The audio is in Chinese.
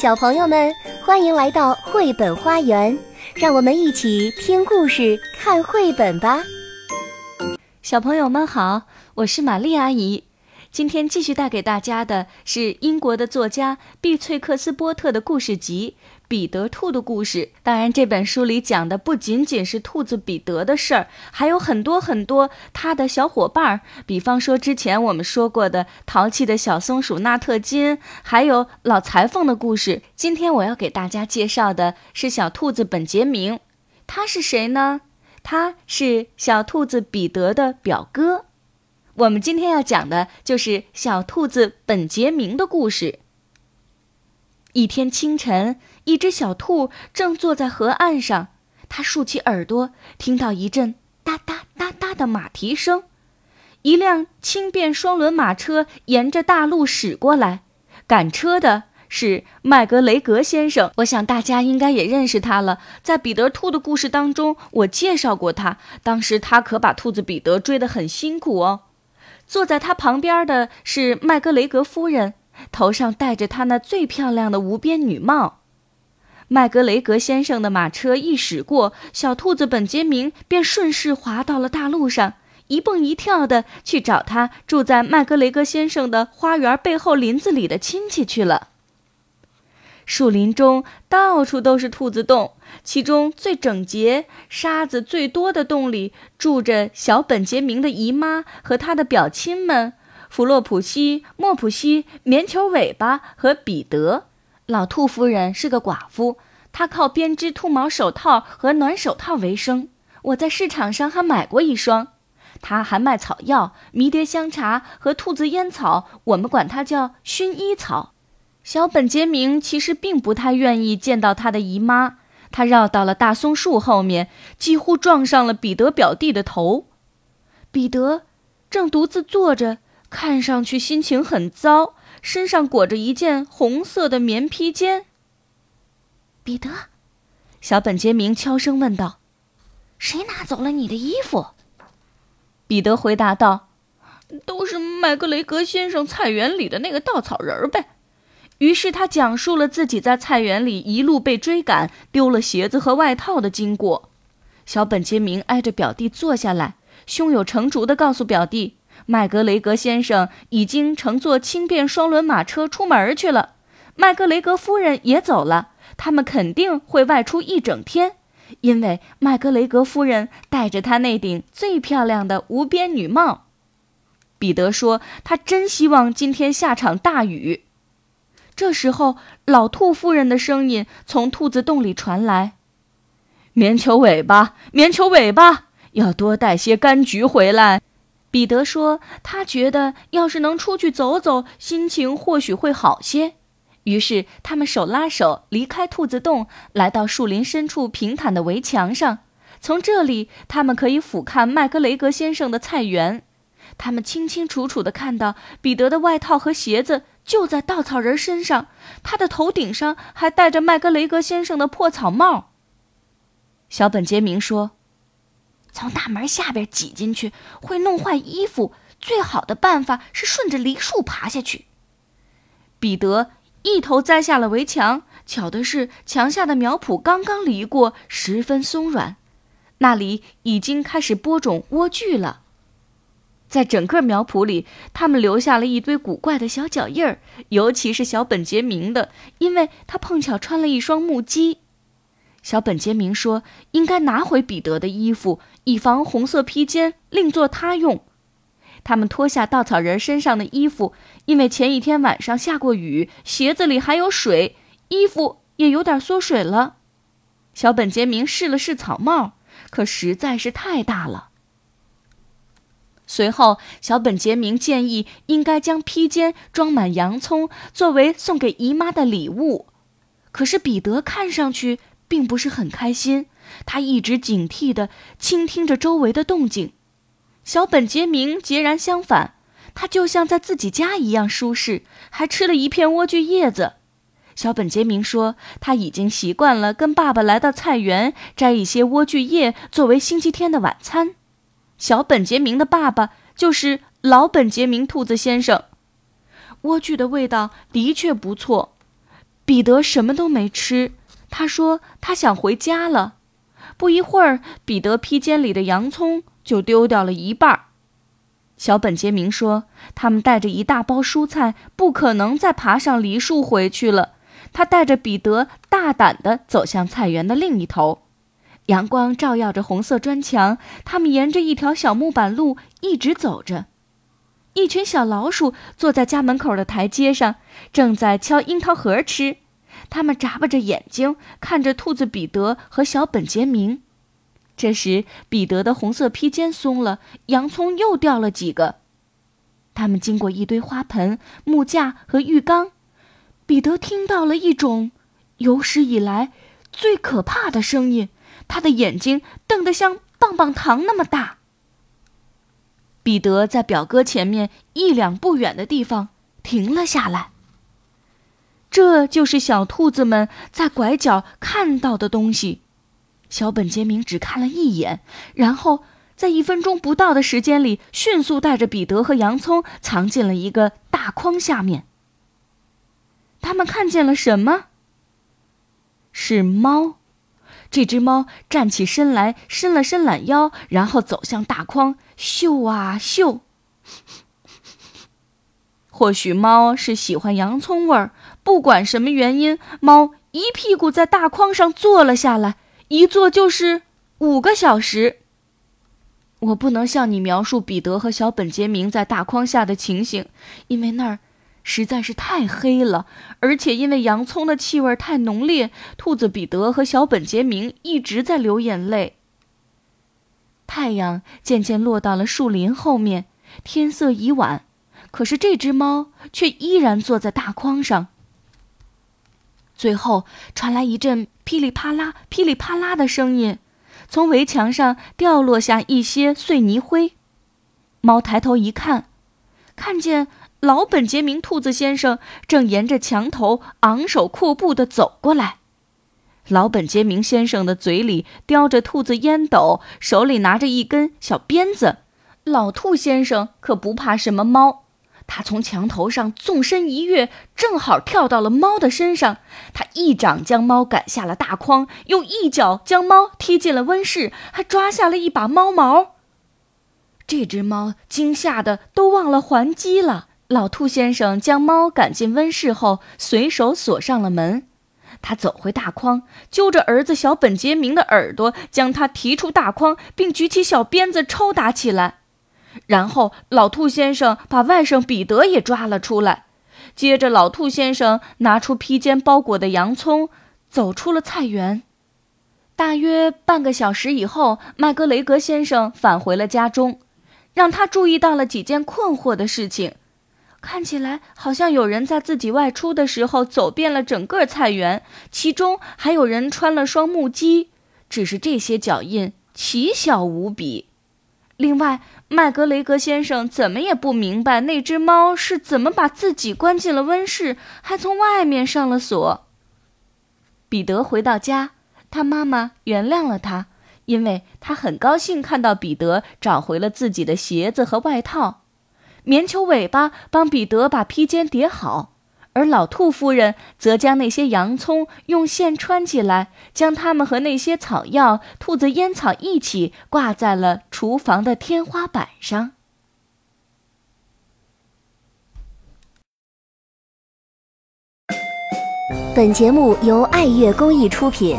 小朋友们，欢迎来到绘本花园，让我们一起听故事、看绘本吧。小朋友们好，我是玛丽阿姨。今天继续带给大家的是英国的作家碧翠克斯波特的故事集《彼得兔的故事》。当然，这本书里讲的不仅仅是兔子彼得的事儿，还有很多很多他的小伙伴儿。比方说，之前我们说过的淘气的小松鼠纳特金，还有老裁缝的故事。今天我要给大家介绍的是小兔子本杰明。他是谁呢？他是小兔子彼得的表哥。我们今天要讲的就是小兔子本杰明的故事。一天清晨，一只小兔正坐在河岸上，它竖起耳朵，听到一阵哒哒哒哒的马蹄声。一辆轻便双轮马车沿着大路驶过来，赶车的是麦格雷格先生。我想大家应该也认识他了，在彼得兔的故事当中，我介绍过他。当时他可把兔子彼得追得很辛苦哦。坐在他旁边的是麦格雷格夫人，头上戴着她那最漂亮的无边女帽。麦格雷格先生的马车一驶过，小兔子本杰明便顺势滑到了大路上，一蹦一跳的去找他住在麦格雷格先生的花园背后林子里的亲戚去了。树林中到处都是兔子洞，其中最整洁、沙子最多的洞里住着小本杰明的姨妈和他的表亲们——弗洛普西、莫普西、棉球尾巴和彼得。老兔夫人是个寡妇，她靠编织兔毛手套和暖手套为生。我在市场上还买过一双。她还卖草药、迷迭香茶和兔子烟草，我们管它叫薰衣草。小本杰明其实并不太愿意见到他的姨妈，他绕到了大松树后面，几乎撞上了彼得表弟的头。彼得正独自坐着，看上去心情很糟，身上裹着一件红色的棉披肩。彼得，小本杰明悄声问道：“谁拿走了你的衣服？”彼得回答道：“都是麦格雷格先生菜园里的那个稻草人儿呗。”于是他讲述了自己在菜园里一路被追赶、丢了鞋子和外套的经过。小本杰明挨着表弟坐下来，胸有成竹地告诉表弟：“麦格雷格先生已经乘坐轻便双轮马车出门去了，麦格雷格夫人也走了，他们肯定会外出一整天，因为麦格雷格夫人戴着她那顶最漂亮的无边女帽。”彼得说：“他真希望今天下场大雨。”这时候，老兔夫人的声音从兔子洞里传来：“棉球尾巴，棉球尾巴，要多带些柑橘回来。”彼得说：“他觉得要是能出去走走，心情或许会好些。”于是，他们手拉手离开兔子洞，来到树林深处平坦的围墙上。从这里，他们可以俯瞰麦格雷格先生的菜园。他们清清楚楚地看到彼得的外套和鞋子。就在稻草人身上，他的头顶上还戴着麦格雷格先生的破草帽。小本杰明说：“从大门下边挤进去会弄坏衣服，最好的办法是顺着梨树爬下去。”彼得一头栽下了围墙，巧的是墙下的苗圃刚刚犁过，十分松软，那里已经开始播种莴苣了。在整个苗圃里，他们留下了一堆古怪的小脚印儿，尤其是小本杰明的，因为他碰巧穿了一双木屐。小本杰明说：“应该拿回彼得的衣服，以防红色披肩另作他用。”他们脱下稻草人身上的衣服，因为前一天晚上下过雨，鞋子里还有水，衣服也有点缩水了。小本杰明试了试草帽，可实在是太大了。随后，小本杰明建议应该将披肩装满洋葱，作为送给姨妈的礼物。可是彼得看上去并不是很开心，他一直警惕地倾听着周围的动静。小本杰明截然相反，他就像在自己家一样舒适，还吃了一片莴苣叶子。小本杰明说，他已经习惯了跟爸爸来到菜园摘一些莴苣叶作为星期天的晚餐。小本杰明的爸爸就是老本杰明兔子先生。莴苣的味道的确不错，彼得什么都没吃，他说他想回家了。不一会儿，彼得披肩里的洋葱就丢掉了一半。小本杰明说：“他们带着一大包蔬菜，不可能再爬上梨树回去了。”他带着彼得大胆地走向菜园的另一头。阳光照耀着红色砖墙，他们沿着一条小木板路一直走着。一群小老鼠坐在家门口的台阶上，正在敲樱桃核吃。他们眨巴着眼睛看着兔子彼得和小本杰明。这时，彼得的红色披肩松了，洋葱又掉了几个。他们经过一堆花盆、木架和浴缸，彼得听到了一种有史以来最可怕的声音，他的眼睛瞪得像棒棒糖那么大。彼得在表哥前面一两步远的地方停了下来。这就是小兔子们在拐角看到的东西。小本杰明只看了一眼，然后在一分钟不到的时间里，迅速带着彼得和洋葱藏进了一个大筐下面。他们看见了什么？是猫。这只猫站起身来，伸了伸懒腰，然后走向大筐，嗅啊嗅。或许猫是喜欢洋葱味儿，不管什么原因，猫一屁股在大筐上坐了下来。一坐就是五个小时。我不能向你描述彼得和小本杰明在大筐下的情形，因为那儿实在是太黑了，而且因为洋葱的气味太浓烈，兔子彼得和小本杰明一直在流眼泪。太阳渐渐落到了树林后面，天色已晚，可是这只猫却依然坐在大筐上。最后传来一阵噼里啪啦、噼里啪啦的声音，从围墙上掉落下一些碎泥灰。猫抬头一看，看见老本杰明兔子先生正沿着墙头昂首阔步地走过来。老本杰明先生的嘴里叼着兔子烟斗，手里拿着一根小鞭子。老兔先生可不怕什么猫。他从墙头上纵身一跃，正好跳到了猫的身上。他一掌将猫赶下了大筐，又一脚将猫踢进了温室，还抓下了一把猫毛。这只猫惊吓的都忘了还击了。老兔先生将猫赶进温室后，随手锁上了门。他走回大筐，揪着儿子小本杰明的耳朵，将他提出大筐，并举起小鞭子抽打起来。然后，老兔先生把外甥彼得也抓了出来。接着，老兔先生拿出披肩包裹的洋葱，走出了菜园。大约半个小时以后，麦格雷格先生返回了家中，让他注意到了几件困惑的事情。看起来好像有人在自己外出的时候走遍了整个菜园，其中还有人穿了双木屐，只是这些脚印奇小无比。另外，麦格雷格先生怎么也不明白那只猫是怎么把自己关进了温室，还从外面上了锁。彼得回到家，他妈妈原谅了他，因为他很高兴看到彼得找回了自己的鞋子和外套。棉球尾巴帮彼得把披肩叠好。而老兔夫人则将那些洋葱用线穿起来，将它们和那些草药、兔子烟草一起挂在了厨房的天花板上。本节目由爱乐公益出品。